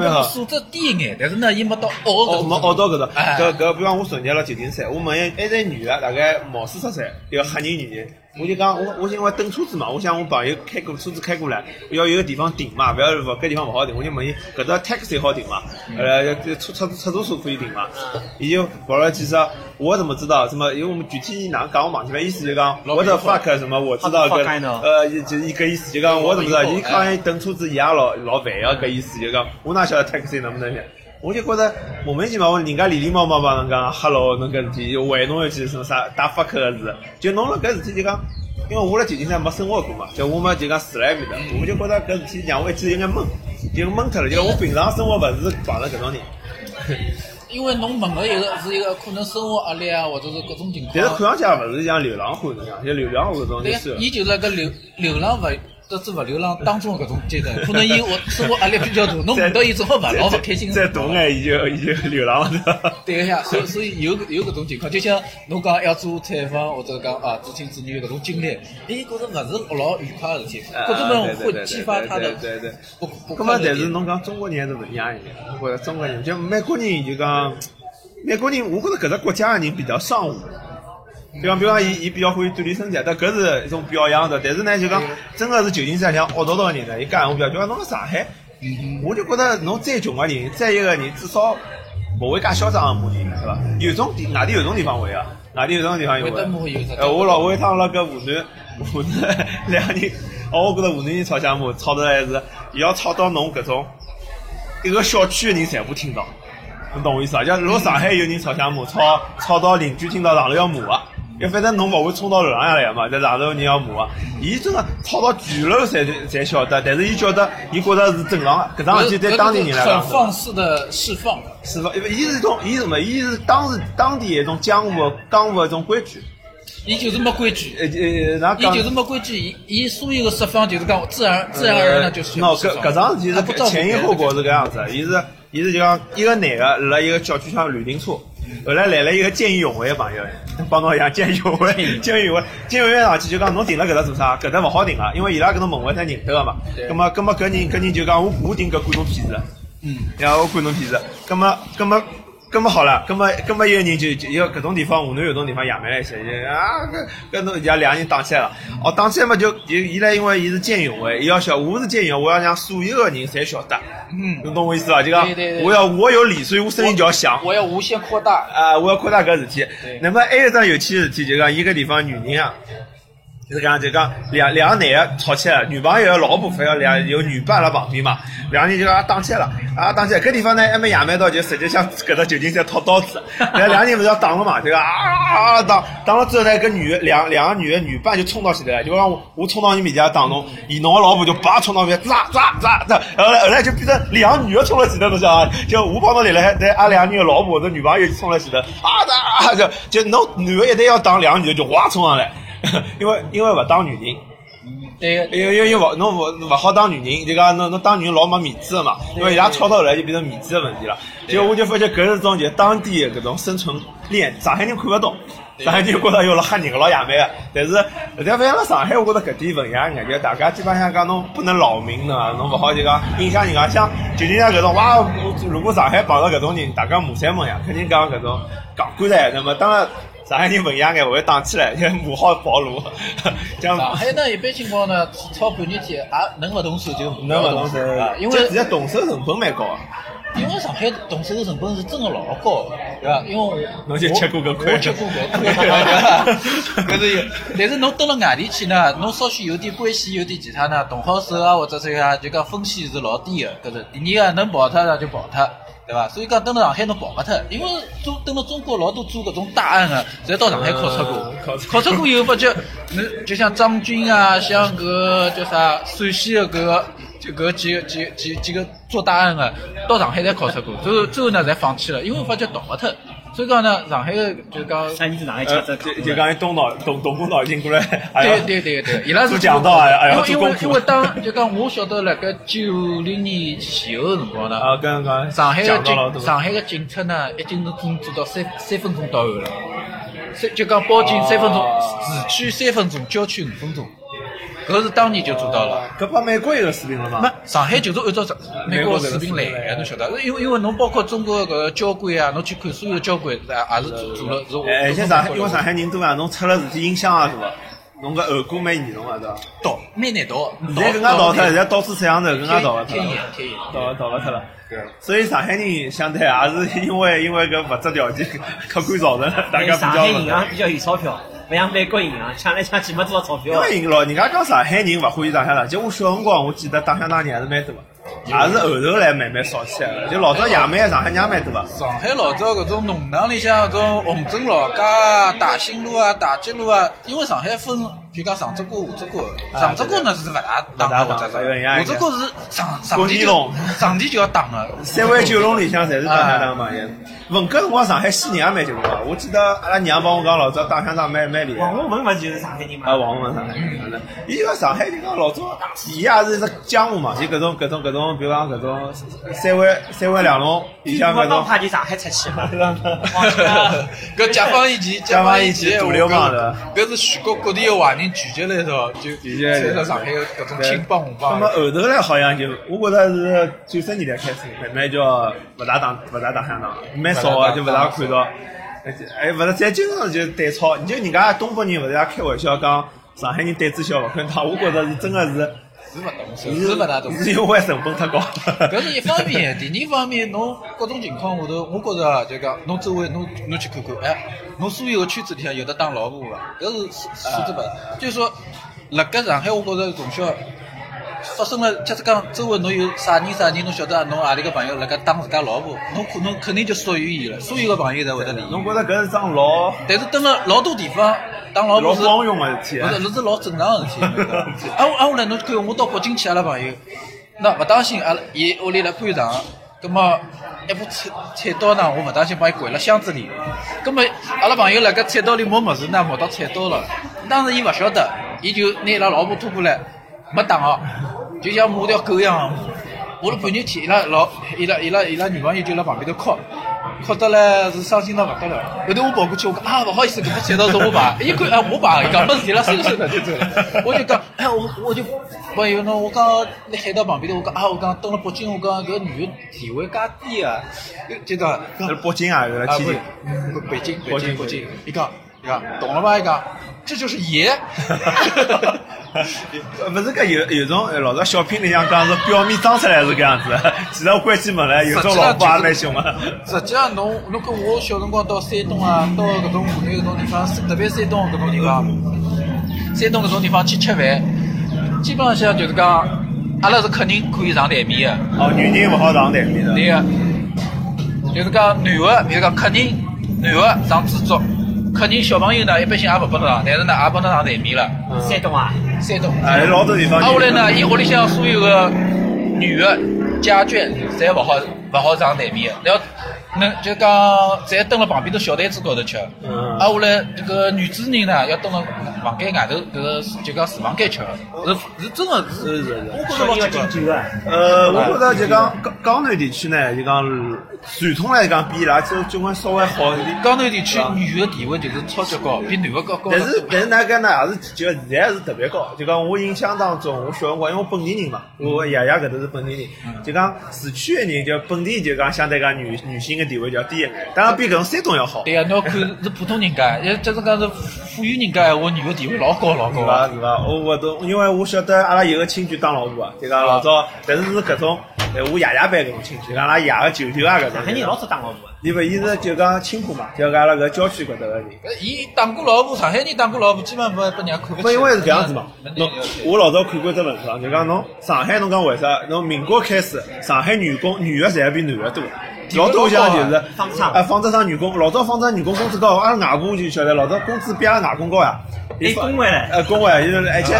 蛮好素质低一眼，但是呢，伊没到学哦，搿没学到搿种，哎搿搿，比方我昨日了旧金山，我问一还是女的，大概毛四十岁，一个黑人女人，我就讲我我因为等车子嘛，我想我朋友开过车子开过来，要有个地方停嘛，勿要勿搿地方勿好停，我就问伊搿搭 taxi 好停嘛，呃，出出出租车可以停嘛，伊就跑了几只，我怎么知道？什么？因为我们具体哪能讲我忘记了，意思就讲我的 fuck 什么，我知道 know 呃，就是一个意思，就讲我怎么知道？伊哎讲等车子伊也老老烦个搿意思，就讲我哪晓得 taxi 能不能停？我就觉得莫名其妙，人家礼礼貌貌帮侬讲 hello 侬搿事体，又为侬一句什么啥打 fuck 个事，就侬了搿事体就讲，因为我辣旧金山没生活过嘛，就我没就讲住辣埃面搭，我就觉得搿事体让我一记有眼懵，就懵脱了，就我平常生活勿是碰着搿种人，因为侬问个一个是一个可能生活压力啊，或者是各种情况。但是看上去也勿是像流浪汉那样，就流浪汉搿种对呀就算，了伊。就是个流流浪勿搿得知勿流浪当中的搿种阶段，可能伊活生活压力比较大，侬看到伊正好勿老勿开心的再。大眼，伊就伊就流浪了。对个呀，所以所以有有搿种情况，就像侬讲要做采访或者讲啊知青子女的搿种经历，伊觉着勿是老愉快的事体，或者么会激发他的啊对对对。不不。但是侬讲中国人还是勿一样一点，我觉着中国人就美国人就讲，美国人我觉着搿只国家的人比较商务。比方比方，伊伊比较欢喜锻炼身体，但搿是一种表扬的。但是呢，就讲真个是旧金山像恶道道的人呢，伊讲闲话比较，就讲侬上海，我就觉着侬再穷个人，再一个人，至少勿会介嚣张个骂人，对伐？有种地外地有种地方会啊，外地有种地方会会得骂有只。呃，我老我有一趟辣搿湖南，湖南两个人，哦，我觉着湖南人吵相骂，吵得还是，伊要吵到侬搿种一个小区的人全部听到，侬懂我意思伐？像如果上海有人吵相骂，吵吵到邻居听到上头要骂啊。因为反正侬勿会冲到楼浪向来嘛，在上头人要骂啊，伊真个跑到全楼侪侪晓得，但是伊觉得伊觉得是正常个，搿桩事体对当地人来讲很放肆的释放，释放？因为伊是一种，伊是什么？伊是当时当地一种江湖江湖一种规矩。伊就是没规矩，呃呃，伊就是没规矩，伊伊所有的释放就是讲自然自然而然的就是喏，释放搿搿桩事体是前因后果是搿样子的，伊是伊是就讲一个男个辣一个小区上乱停车，后来来了一个见义勇为的朋友，帮侬一样见义勇为，见义勇为，见义勇为上去就讲侬停了搿搭做啥？搿搭勿好停啊，因为伊拉搿种门卫侪认得个嘛。对葛末葛末搿人搿人就讲我我停搿管侬屁事。嗯，然后我管侬屁事。葛末葛末葛么好了，葛么葛么一个人就就要搿种地方，湖南有种地方野蛮了一些，就啊搿搿侬伊拉两个人打起来了。哦，打起来嘛就就伊拉因为伊是见义勇为，伊要晓我是见义勇为，我要让所有个人侪晓得。嗯侬懂我意思伐？就讲我要我有理，所以我声音就要响。我要无限扩大，啊，我要扩大搿事体对。那么还有一桩有趣的事体，就讲一个地方女人啊，就是讲就讲两两个男的吵起来了，女朋友个老婆非要两有女伴辣旁边嘛，两个人就讲打起来了，啊打起来，搿地方呢还没野蛮到就直接向搿只旧金山掏刀子，然后两个人勿是要打了嘛，对伐？啊啊打打了之后呢，搿女两两个女的女伴就冲到前头来，就讲我我冲到你面前打侬，伊侬个老婆就叭冲到面前，咋咋咋咋，然后来后来就变成两个女的冲到前头，侬晓得伐？就我帮侬立了海，但阿两个人的老婆或者女朋友冲到前头，啊打啊就就侬男的一旦要打，两个女的就哇冲上来，因为因为勿当女人。对个，因为因为勿侬勿勿好当女人，就讲侬侬当女人老没面子的嘛，因为伊拉吵到后来就变成面子的问题了。就我就发觉搿是种就当地的搿种生存链，上海人看勿懂，上海人觉着哟老吓人个老野蛮个，但是但反正辣上海，我觉着搿点文雅眼，就大家基本上讲侬不能扰民的嘛，侬勿好就讲影响人家。像旧金山搿种哇，如果上海碰到搿种人，大家骂三骂呀，肯定讲搿种讲官来，那么当然。上海人文雅眼，勿会打起来，就骂好暴露，上海呢一般情况呢吵半日天，也能勿动手就勿能勿动手啊，因为这现在动手成本蛮高啊。因为上海动手的成本是真的老高的，对伐？因为我侬就吃过搿亏我吃过搿亏，对伐？搿是有。但是侬蹲辣外地去呢，侬稍许有点关系，有点其他呢，动好手啊，或者这个就讲风险是老低的，搿是。第二个能跑脱呢就跑脱。对伐？所以讲，等到上海侬跑勿脱，因为中等到中国老多做搿种大案个，侪到上海考察过，考察过以后发觉，侬就像张军啊，像搿个叫啥陕西的搿个。就搿几个几几几个做大案个，到上海侪考察过，最后最后呢侪放弃了，因为发觉逃勿脱。所以讲呢，上海个就讲，啥人在上海呃，就就讲伊动脑动动过脑筋过来，对对对对，伊拉是做讲到啊，哎呀，因为因为因为。当就讲我晓得辣盖九零年前后个辰光呢，啊，刚刚上海个警上海个警察呢，已经能做做到三三分钟到案了，三就讲报警三分钟，市区三分钟，郊区五分钟，搿是当年就做到了。搿帮美国有个视频了没嘛？，上海就是按照这美国水平来的，水平来侬晓得？因为因为侬包括中国搿个交规啊，侬去看所有的交规，也也是做做了是而且上海因为上海人多啊，侬出了事体影响也大，侬个后果蛮严重个，是伐？倒蛮难倒，现在更加倒脱，现在到处摄像头更加倒勿脱天了，眼天眼。倒倒勿脱了。所以上海人相对也是因为因为搿物质条件客观造成，大家比上较上海银行比较有钞票，不像美国银行抢来抢去没多少钞因票。为老人家讲上海人勿欢喜打香肠，就我小辰光我记得打香肠人还是蛮多的，也是后头来慢慢少起来了。就老早夜蛮上海人也蛮多的。上海老早搿种弄堂里向搿种虹镇老街啊、大兴路啊、大吉路啊，因为上海分，比如讲上只锅、下只锅，上只锅呢是勿大打勿大或者打有一样下只锅是上上滚地龙上地就要打个。三湾九龙里向侪是打香肠朋友。文革辰光上海西人也蛮结棍个，我记得阿拉娘帮我讲，老早打香肠蛮蛮厉害。王洪文勿就是上海人嘛？啊，王洪文上海人。伊就讲上海就讲老早，伊也是一只江湖嘛，就搿种搿种搿种，比如讲搿种三湾三湾两弄里向搿种。怕就上海出去 嘛。搿解放以前，解放以前大流氓的，搿是全国各地的华人聚集来说，就聚集来上海搿种青帮红帮。那么后头来好像就，我觉着是九十年代开始慢慢叫勿大打勿大打香肠，蛮少个就勿大看到。哎，勿是再经常就对吵，你就人家东北人勿是也开玩笑讲上海人胆子小勿肯打，我觉着是真个是。是勿懂，是勿大懂，是因为成本太高。搿是一方面，第二方面，侬各种情况下头，我觉着就讲，侬周围侬侬去看看，哎，侬所有个圈子里向有的当老婆伐？搿是数之不尽。就是说，辣盖上海，我觉着从小发生了，假使讲周围侬有啥人啥人，侬晓得侬何里个朋友辣盖当自家老婆，侬可能肯定就属于伊了。所有个朋友侪会得理。侬觉着搿是桩老？但是蹲了老多地方。当老婆是，光荣个事体，不是，那是老正常的事体。啊，我啊，我来，侬看，我到北京去，阿拉朋友，那勿当心，阿拉伊屋里来搬场，葛末一部菜菜刀呢，我勿当心把伊掼辣箱子里，葛末阿拉朋友辣盖菜刀里摸物事呢，摸到菜刀了。当时伊勿晓得，伊就拿伊拉老婆拖过来，没打哦，就像摸条狗一样，摸了半日天，伊拉老，伊拉伊拉伊拉女朋友就辣旁边头哭。哭得嘞是伤心到勿得了，后头我跑过去，我讲啊，勿好意思，搿只菜刀是我爸，一看啊，我爸，讲没事体了，收收了就走了。我就讲，哎，我我就朋友呢，我讲你海到旁边头，我讲啊，我讲到了北京，我讲搿女的地位介低啊，就讲，北京啊，原来天津，北京，北京，北京，伊讲，伊讲，懂了吧？伊讲，这就是爷。不是个有有种老早小品里向讲是表面装出来是搿样子，其实关起门来有种老婆也蛮凶个。实际上，侬侬跟我小辰光到山东啊，到搿种湖南搿种地方，特别山东搿种地方，山东搿种地方去吃饭，基本上就是讲，阿拉是客人可以上台面的。哦，女人勿好上台面的。对个，就是讲男的，比如讲客人男的上主桌。客人小朋友呢，一般性也勿拨侬上，但是呢，也拨侬上台面了。山东啊，山东。哎，老多地方。啊，后来呢，伊屋里向所有个女的家眷，侪勿好勿好上台面要。那就讲在蹲辣旁边头小台子高头吃，啊，后来这个女主人呢要蹲辣房间外头，搿个就讲厨房间吃，是是真的是是是。我觉着要敬酒啊。呃，我觉着就讲江江南地区呢，就讲传统来讲比伊拉就就会稍微好一点。江南地区女的地位就是超级高，比男的高高。但是但是那个呢，也是就现在是特别高。就讲我印象当中，我小辰光因为我本地人嘛，我爷爷搿头是本地人，就讲市区的人就本地就讲相对讲女女性。地位就要低一眼，当然比搿种山东要好。对呀，侬要看是普通人家，要假使讲是富裕人家，我女的地位老高老高。是伐？是伐？我我都因为我晓得阿拉有个亲戚当老婆啊，就讲老早，但是是搿种，我爷爷辈搿种亲戚，阿拉爷个舅舅啊搿种。上海人老早当老婆。你勿伊是就讲青浦嘛，就讲阿拉搿郊区搿搭个人。伊当过老婆，上海人当过老婆，基本上被人家看不起。因为是搿样子嘛。侬我老早看过只文章，就讲侬上海侬讲为啥？侬民国开始，上海女工女个侪比男个多。老多像就是纺织厂，啊，纺织厂女工，老早纺织厂女工工资高，阿拉外公就晓得，老早工资比阿拉外公高呀。有工会嘞，呃，工会，就是而且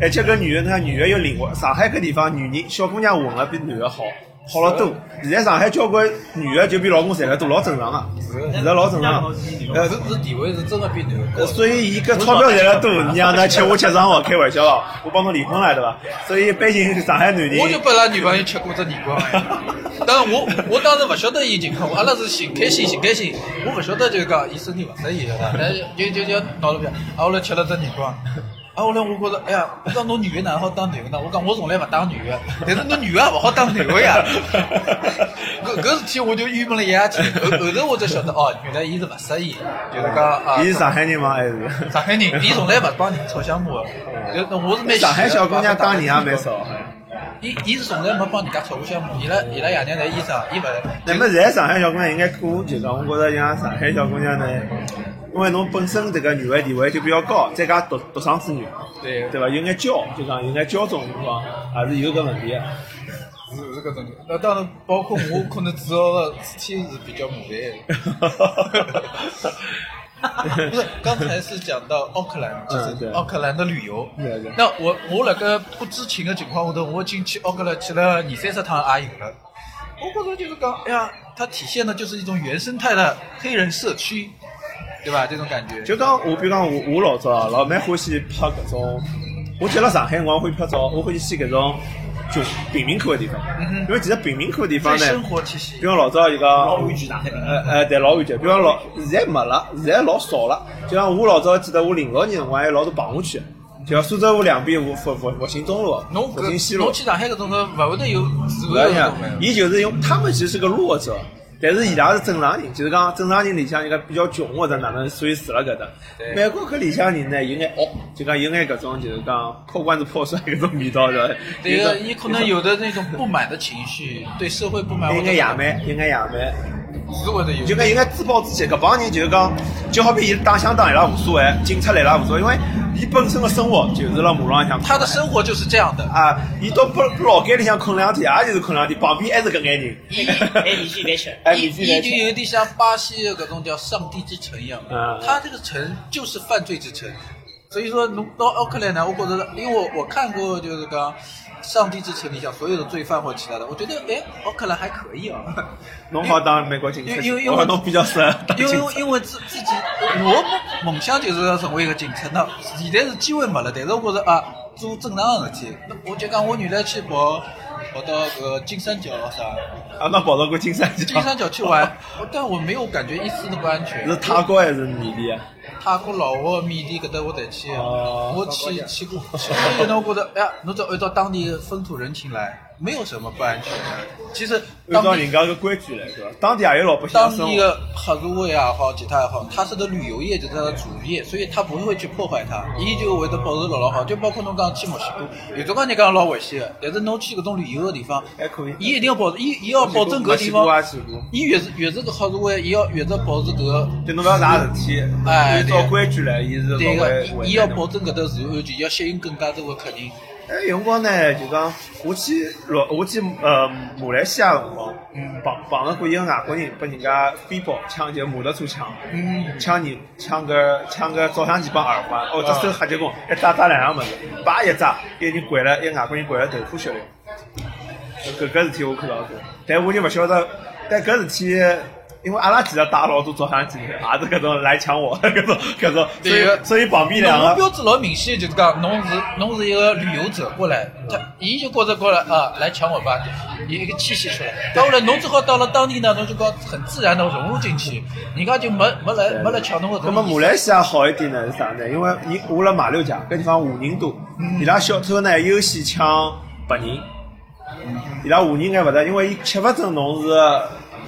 而且搿女的，看女的又灵活，上海搿地方女人小姑娘混了比男的好。好了多，现在上海交关女的就比老公赚得多，老正常个，是老正常。呃，是是地位是真的比男的高。所以伊搿钞票赚得多，你让他吃我吃上哦，开玩笑哦，我帮侬离婚了对伐？所以一般性上海男人。我就拨拉女朋友吃过只年糕。当然我我当时勿晓得伊情况，阿拉是寻开心寻开心，我勿晓得就是讲伊身体勿适宜晓得，但就就就闹了票，啊后来吃了只年糕。啊！后来我觉着，哎呀，我讲侬女的哪能好当男的呢？我讲我从来勿当女的，但是侬女的也勿好当男的呀。搿搿事体我就郁闷了一夜天。后后头我才晓得，哦，原来伊是勿适意，就是讲啊。伊是上海人吗？还是？上海人，伊从来勿帮人吵相骂的。就我是蛮。上海小姑娘当人也蛮少。伊伊是从来没帮人家吵过相骂，伊拉伊拉爷娘侪医生，伊勿。那么现在上海小姑娘应该过，就讲我觉着像上海小姑娘呢。因为侬本身这个女的地位就比较高，再加独独生子女，对对吧？有眼娇，就讲有眼娇纵，是吧，还是有搿问题的。是是搿种，那当然包括我可能主要的事体是比较麻烦的。不是，刚才是讲到奥克兰，就是奥克兰的旅游。那我我那个不知情的情况下头，我已经去奥克兰去了二三十趟也有了。我觉着就是讲，哎呀，它体现的就是一种原生态的黑人社区，对吧？这种感觉。就讲我，比如讲我我老早啊，老蛮欢喜拍搿种，我记得辣上海辰光欢喜拍照，我欢喜去搿种就贫民窟的地方，因为其实贫民窟的地方呢，生活气息比。方老早一个老安全呃呃，对，老安全。比方老现在没了，现在老少了。就像我老早记得我零六年辰光还有老多棚户区，就像苏州河两边复复复复兴中路、侬复兴西路搿侬，去上海搿种个勿会得有自我想由的种的。伊就是用他们其实是个弱者，但是伊拉是正常人，就是讲正常人里向一个比较穷或者哪能，所以住辣搿搭。美国搿里向人呢，有眼哦，就讲有眼搿种就是讲破罐子破摔搿种味道的。对个，伊可能有的那种不满的情绪，对社会不满，有或者眼野蛮，有眼野蛮。是会得有。就讲应该自暴自弃，搿帮人就是讲，就好比伊打相打伊拉无所谓，警察来伊拉无所谓，因为伊本身的生活就是辣马路浪向。他的生活就是这样的。啊，伊到不不老街里向困两天，也就是困两天，旁边还是搿眼人。哎，免费来吃。哎，伊免费来吃。伊就有点像巴西的搿种叫上帝之城一样嗯的，它这个城就是犯罪之城。所以说，侬到奥克兰呢，我觉着，因为我我看过，就是讲上帝之城里向所有的罪犯或其他的，我觉得，哎，奥克兰还可以啊。侬好当美国警察因为因为，侬比较适合当因。为因为自自己，我梦梦想就是要成为一个警察。那现在是机会没了，但是我觉着啊，做正常的事体。那我就讲，我原来去跑跑到个金三角啥，啊，那跑到过金三角金，三角去玩，但我没有感觉一丝的不安全。是泰国还是缅甸啊？泰国、老挝、缅甸搿搭我侪去我去去过。所以呢，我觉得，哎呀，侬只按照当地的风土人情来，没有什么不安全的。其实按照人家个规矩来，对伐？当地也有老百姓当生活。地的黑社会也好，其他也好，它是个旅游业就是它的主业，所以它不会去破坏它，伊就会得保持老老好。就包括侬讲去墨西哥，有种讲人讲老危险的，但是侬去搿种旅游的地方，还可以伊一定要保，伊伊要保证搿地方，伊越是越是个黑社会，伊要越是保持搿。就侬勿要啥事体，哎按照规矩来，伊是对个，伊要保证搿搭治安全，要吸引更加多的客人。哎，有辰光呢，就讲我去罗，我去呃马来西亚的辰光，嗯碰碰着过一个外国人，被人家飞包抢，就摩托车抢，嗯，抢人，抢个抢个照相机帮耳环，哦，这手黑结棍，一扎扎两样物事，叭一扎，一个人掼了，一个外国人掼了头破血流。搿搿事体我看到过，但我就勿晓得，但搿事体。因为阿拉其实带老多照相机，也是搿种来抢我，搿种搿种，所以所以旁边两个标志老明显，就是讲侬是侬是一个旅游者过来，他伊就觉着过来啊，来抢我吧，有一个气息出来。到后来侬只好到了当地呢，侬就讲很自然的融入进去，人家就没没来没来抢侬个那么。马来西亚好一点呢是啥呢？因为伊我辣马六甲搿地方华人多，伊拉小偷呢优先抢白人，伊拉华人还勿得，因为伊吃勿准侬是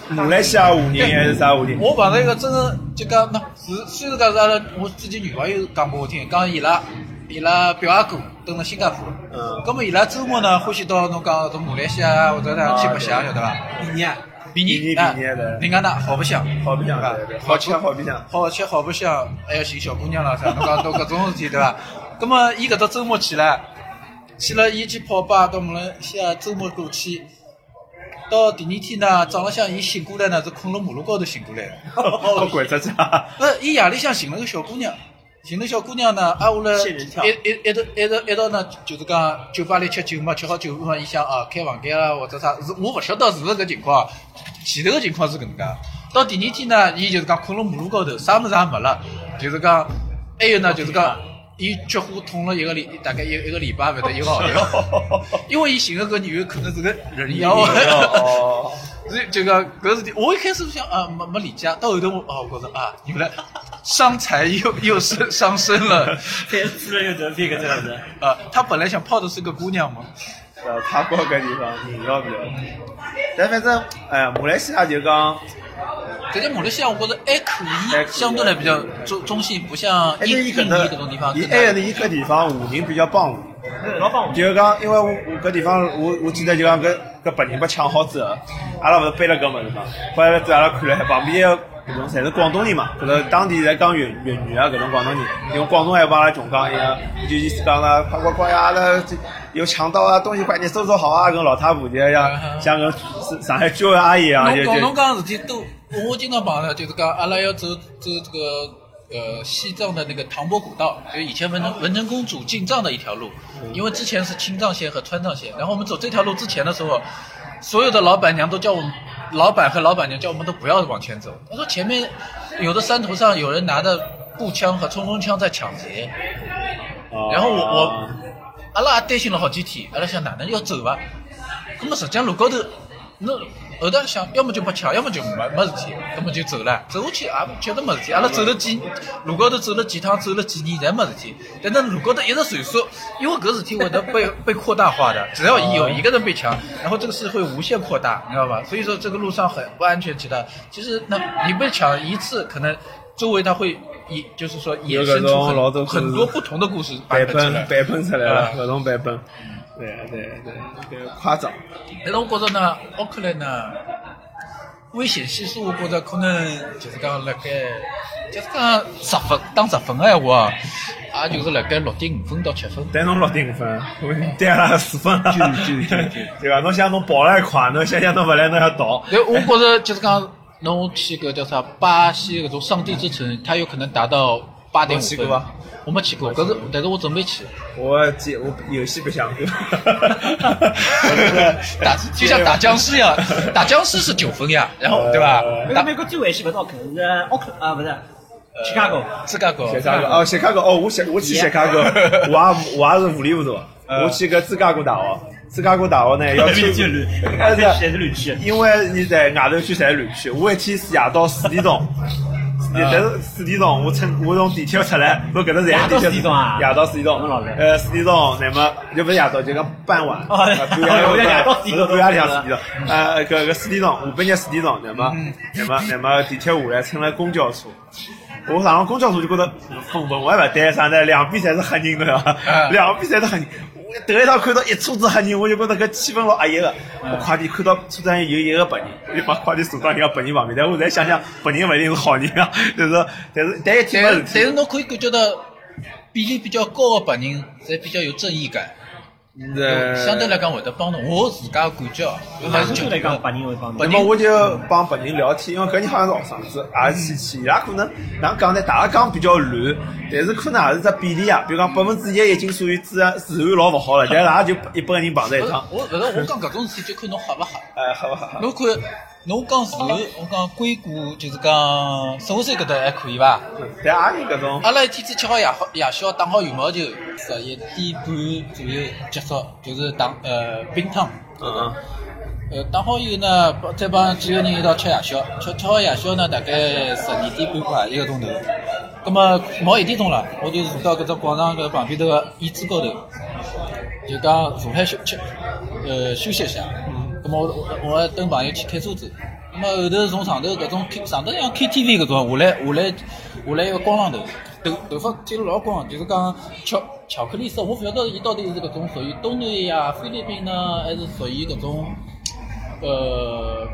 马来西亚华人还是啥华人。我碰到一个真的就讲，那是虽然讲是阿拉我自己女朋友讲拨我听，讲伊拉伊拉表阿哥蹲辣新加坡，嗯咁么伊拉周末呢欢喜到侬讲从马来西亚或者哪去白相，晓得伐？便宜啊，比比你你啊比你的人家那好白相，好白相对吧对对好吃好白相好吃好白相，还要寻小姑娘啦啥，侬讲到搿种事体对伐？咁么伊搿只周末去了，去了伊去泡吧，到马来西亚周末过去。到第二天呢，早浪向伊醒过来呢，是困辣马路高头醒过来的。好鬼出去啊！不是，伊夜里向寻了个小姑娘，寻了小姑娘呢，挨下来一一一道一道一道呢，就是讲酒吧里吃酒嘛，吃好酒嘛，伊想啊开房间啊或者啥，是我勿晓得是勿是搿情况，前头个情况是搿能介。到第二天呢，伊就是讲困辣马路高头，啥物事也没了，就是讲还有呢，就是讲伊菊花痛了一个礼，大概一一个礼拜，勿 得一个号头，因为伊寻个搿女的可能是个人妖。哦，所以这个搿事体，我一开始想啊没没理解，到后头我哦，我觉着啊，原来伤财又又是伤身了反正吃了又得病，个这样子。啊！他本来想泡的是个姑娘嘛，呃，泰国搿地方人妖比较多，但反正哎，马来西亚就讲，但是马来西亚我觉着还可以，相对来比较中中性，不像而印印尼且伊搿搭搿种地方伊。还有呢，伊搿地方华人比较帮助。老帮我。就是讲，因为我我搿地方，我我记得就讲搿搿白人被抢好之后，阿拉勿是背了搿物事嘛，后来对阿拉看了，旁边个搿种侪是广东人嘛，搿个当地在讲粤粤语啊，搿种广东人，用广东话帮阿拉穷讲一样，就意思讲了，快快快呀，阿拉这有强盗啊，东西快点收拾好啊，跟老太婆一样像个上海居委阿姨一样，就侬讲侬就讲事体都，我经常碰到，就是讲阿拉要走走这个呃西藏的那个唐伯古道，就以前文成文成公主进藏的一条路，因为之前是青藏线和川藏线，然后我们走这条路之前的时候，所有的老板娘都叫我们，老板和老板娘叫我们都不要往前走，他说前面有的山头上有人拿着步枪和冲锋枪在抢劫，然后我我阿拉也担心了好几天，阿拉想哪能要走伐？那么实际上路高头，那后头想，要么就没抢，要么就没没事体，那么就走了。走下去也确实没事体，阿拉走了几路高头走了几趟，走了几年，侪没事体。但那路高头一直传说，因为搿事体会得被被扩大化的，只要有一个人被抢，然后这个事会无限扩大，你知道吧？所以说这个路上很不安全。其他其实那你被抢一次，可能周围他会衍，就是说衍生出有搿种老多很很多不同的故事版版本。版本出来了啊，搿种版本，对对对，搿夸张。但是我觉着呢，奥克兰呢，危险系数我觉着可能就是讲辣盖，就是讲十分打十分个闲话，也就是辣盖六点五分到七分。但侬六点五分，我对阿拉四分了，就就就就对伐？侬想侬跑了一快，侬想想侬勿来侬要倒，但我觉着就是讲，侬去个叫啥巴西搿种上帝之城，它有可能达到八点五分。侬去过伐。我没去过，可是但是我准备去。我记我游戏白相过，打就像打僵尸一样，打僵尸是九分呀，然后对吧？打那个美国最危险不是奥克兰，是奥克啊，不是芝加哥。芝加哥，芝加哥哦，芝加哥哦，我去我去芝加哥，我也我也是糊里糊涂，我去个芝加哥大学，芝加哥大学呢 要去，还是还是乱去。因为你在外头区侪乱区，我一天是夜到四点钟。但是四点钟，我乘我从地铁出来，我搿搭站夜到地铁四点钟啊夜到四点钟呃，四点钟，那么又不是夜到，就讲傍晚，哦夜我在夜到 四点钟半夜里向四点钟，呃，搿搿四点钟，下半日四点钟，那么那么那么地铁下来乘了公交车。我上了公交车就觉得风氛我也勿对，啥呢？两边侪是黑人，对伐？嗯两边侪是黑人。我头一趟看到一车子黑人，我就觉得搿气氛老压抑个。我快点看到车上有一个白人，我就把快点送到人家白人旁边。但我再想想，白人勿一定是好人啊，就是但是但一天没事但是但是。侬可以感觉到比例比较高的白人，侪比较有正义感，相对来讲会得帮侬。我自家感觉哦，因为相对来讲，白人会帮白侬。那么我就帮白人聊天，因为搿人好像是学生子，也是亲戚，伊拉可能哪能讲呢？大家讲比较乱，但是可能也是只比例啊。比如讲百分之一已经属于治安治安老勿好了，但是也就一百个人碰在一趟，我勿是我讲搿种事体，就看侬合勿合。哎，合勿合？侬看，侬讲治安，我讲硅谷就是讲首山搿搭还可以伐？但也有搿种，阿拉一天子吃好夜好夜宵，打好羽毛球，十一点半左右结束，就是打呃冰汤。嗯嗯。呃，打好以后呢，再帮几个人一道吃夜宵，吃吃好夜宵呢，大概十二点半快一个钟头。葛么毛一点钟了，我就坐到搿只广场搿旁边头个椅子高头，就讲坐海休吃，呃休息一下。葛么我我我等朋友去开车子，那么后头从上头搿种上头像 KTV 搿种下来下来下来一个光浪头，头头发剪了老光，就是讲巧巧克力色，我勿晓得伊到底是搿种属于东南亚菲律宾呢，还是属于搿种。呃，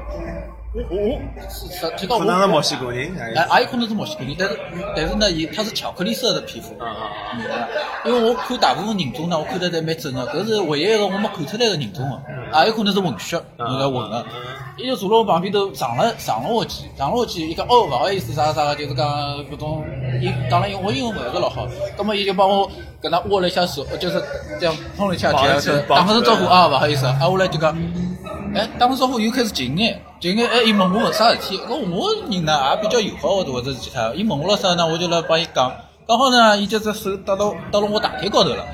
我我是实际上我可能是墨西哥人，哎，也有可能是墨西哥人，但是但是呢，伊它是巧克力色的皮肤，嗯嗯明白伐？因为我看大部分人种呢，我看得侪蛮准的，搿是唯一一个我没看出来的人种的，也有可能是混血，人家混的。伊就坐辣我旁边头上了上了下去，上了下去，伊讲哦，勿好意思，啥啥个，就是讲搿种，伊当然我英文勿是老好，葛么伊就帮我跟他握了一下手，就是这样碰了一下打个招呼啊，勿好意思，啊，我来就讲。哎，打完招呼又开始近眼，近眼，哎，伊问我啥事体，搿我人呢也比较友好的，或者其他，伊问我了啥呢，我就来帮伊讲，刚好呢，伊就只手搭到搭到我大腿高头了，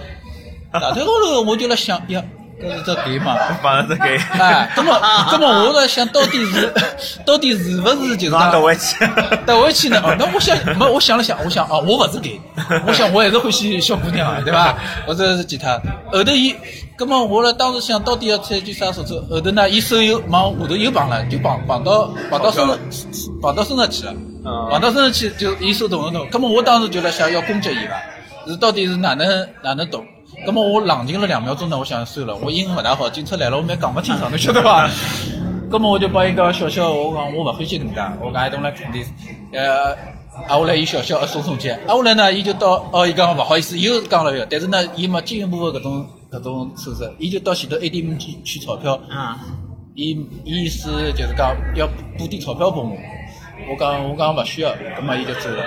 大腿高头我就来想，呀，搿是只 gay 嘛？反正是给，哎，那么，那么我在想到底是，到底是不是就是讲拿倒回去。得回去呢？哦，那我想，没，我想了想，我想啊，我勿是 gay，我想我还是欢喜小姑娘的，对伐？或者是其他。后头伊，葛么我了当时想到底要采取啥措施？后头呢，伊手又往下头又绑了，就绑绑到绑到身上绑到身上去了，嗯碰到身上去就伊手动了动。葛么我当时就在想要攻击伊伐？是到底是哪能哪能懂？葛么我冷静了两秒钟呢，我想算了，我英文勿大好，警察来了我蛮讲勿清爽，侬晓得伐？那么我就帮伊讲笑笑，我讲我勿欢喜搿能介，我讲 I don't like this，呃，啊后来伊笑笑松松肩，啊后来呢，伊就到哦，伊讲勿好意思，又讲了一个，但是呢，伊没进一步的搿种搿种措施，伊就到前头 ATM 去取钞票，啊，伊伊意思就是讲要补点钞票拨我，我讲我讲勿需要，葛么伊就走了，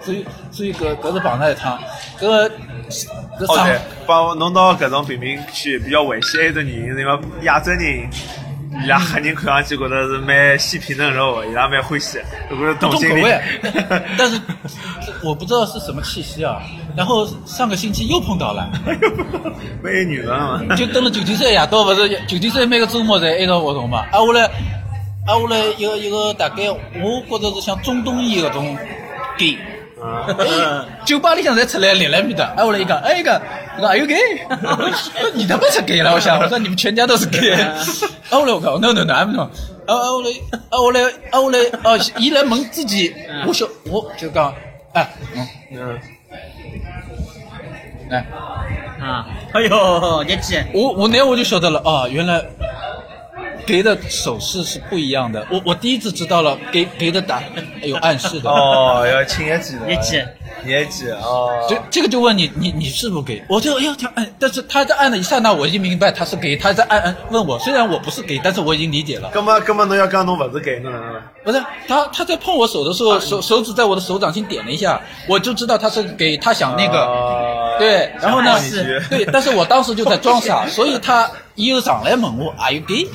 所以所以搿搿是碰着一趟，搿搿上哦对，把我弄到搿种贫民区比较危险，一种原因是因为亚洲人。伊拉黑人看上去觉得是蛮细皮嫩肉的，伊拉蛮欢喜的。如果是同性恋重口味，但是我不知道是什么气息啊。然后上个星期又碰到了，没有缘分嘛。就登了九天山夜到，不是九天山每个周末在一道活动嘛。啊，我来，啊我来一个一个大概，我觉着是像中东裔搿种 gay。啊，酒吧里向侪出来立了面的，哎，我来一讲，哎，一个，我讲，哎呦 gay，你他妈是 gay 了，我想，我说你们全家都是 gay，啊，我来我讲，no no 啊啊我来，啊我来，啊我来，哦，伊来问自己，我说我就讲，哎，嗯，嗯，哎，啊，哎呦，年纪，我我那我就晓得了，啊，原来 gay 的手势是不一样的，我我第一次知道了 gay gay 的打有暗示的，哦，要亲一记的，日记，一记哦。这这个就问你，你你是不是 gay？我就哎呀，他按，但是他在按的一刹那，我已经明白他是 gay。他在按按问我，虽然我不是 gay，但是我已经理解了。根本根本侬要讲侬不是哪能？不是他他在碰我手的时候，手手指在我的手掌心点了一下，我就知道他是 gay，他想那个，哦对，然后呢对，但是我当时就在装傻，所以他伊又上来问我 Are you gay？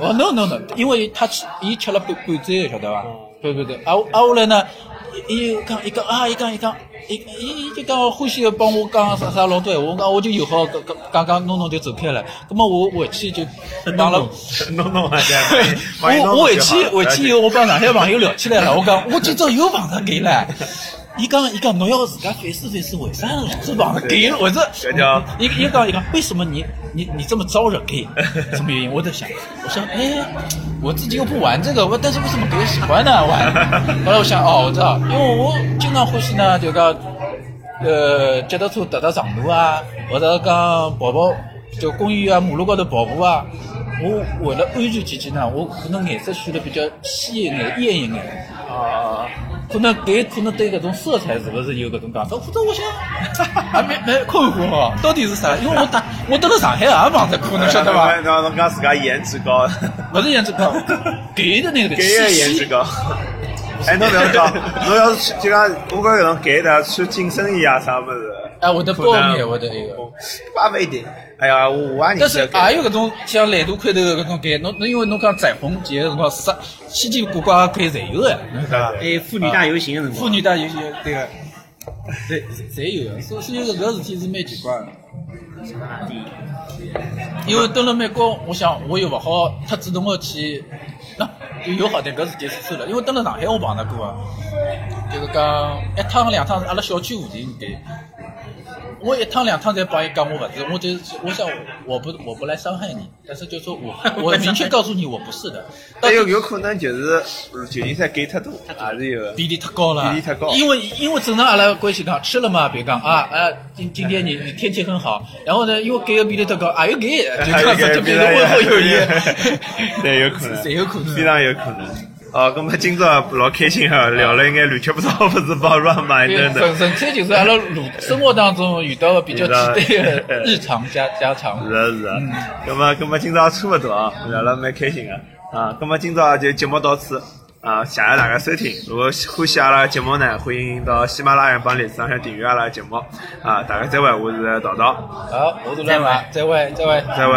我说 No No No，因为他吃伊吃了半半醉，晓得吧？对对对，啊啊后来呢，伊伊讲伊讲啊，伊讲伊讲。伊伊就讲欢喜帮我讲啥啥老多闲话，我讲我就友好讲讲讲弄弄就走开了。那么我回去就帮了，弄弄！我我回去回去以后，我帮上海朋友聊起来了。我讲我今朝又碰着 gay 了。伊讲伊讲侬要自家反思反思，为啥老是碰着 gay 了？我这这叫伊伊讲伊讲为什么你你你这么招惹 gay？什么原因？我在想，我说哎，我自己又不玩这个，我但是为什么 gay 喜欢呢 玩？后来我想哦，我知道，因为我经常欢喜呢，就讲呃脚踏车踏踏长途啊，或者讲跑跑就公园啊、马路高头跑步啊。我为了安全起见呢，我可能颜色选的比较鲜一眼、艳一眼。啊，可能给可能对搿种色彩是不是有搿种讲法？或者我想还蛮蛮困惑哦，到底是啥？因为我打我到了上海也碰着过，侬晓得伐？侬侬讲自家颜值高，不是颜值高，给的那个给气的颜值。高。哎，侬不要讲，侬要是就讲，我讲搿种给的穿紧身衣啊啥物事，哎，我的包面，我的一个。也勿一定。哎呀，我我也但是认识也有搿种像懒惰块头的搿种给，侬侬因为侬讲彩虹节的辰光，啥稀奇古怪给侪有的，侬晓得伐？哎，妇女大游行的辰光，妇女大游行对个，侪侪有的，所所以搿个事体是蛮奇怪的。因为蹲了美国，我想我又勿好太主动的去，那就有好点搿事体是算了。因为蹲了上海我碰着过啊，就是讲一趟两趟是阿拉小区附近对。我一趟两趟才帮伊讲我勿是，我就我想我不我不来伤害你，但是就说我 我明确告诉你我不是的，但有有可能就是旧金山给太多，还是有的。比例太高了，比例太高。因为因为正常阿拉关系讲吃了嘛，别讲啊啊，今今天你你天气很好，然后呢，因为给的比例太高，啊又给，就这样子就变成问候友谊，对，有可能，侪有可能？非常有可能。哦，那么今朝老开心哈，聊了一眼乱七八糟不是帮乱买的。纯纯粹就是阿拉路生活当中遇到的比较简单的日常家家常。是啊是啊，那么那么今朝差不多啊，聊了蛮开心的啊。那么今朝就节目到此啊，谢谢大家收听。如果欢喜阿拉节目呢，欢迎到喜马拉雅帮里枝上订阅阿拉节目啊。大家再会，我是桃桃。好，我是乱买。再会，再会，再会。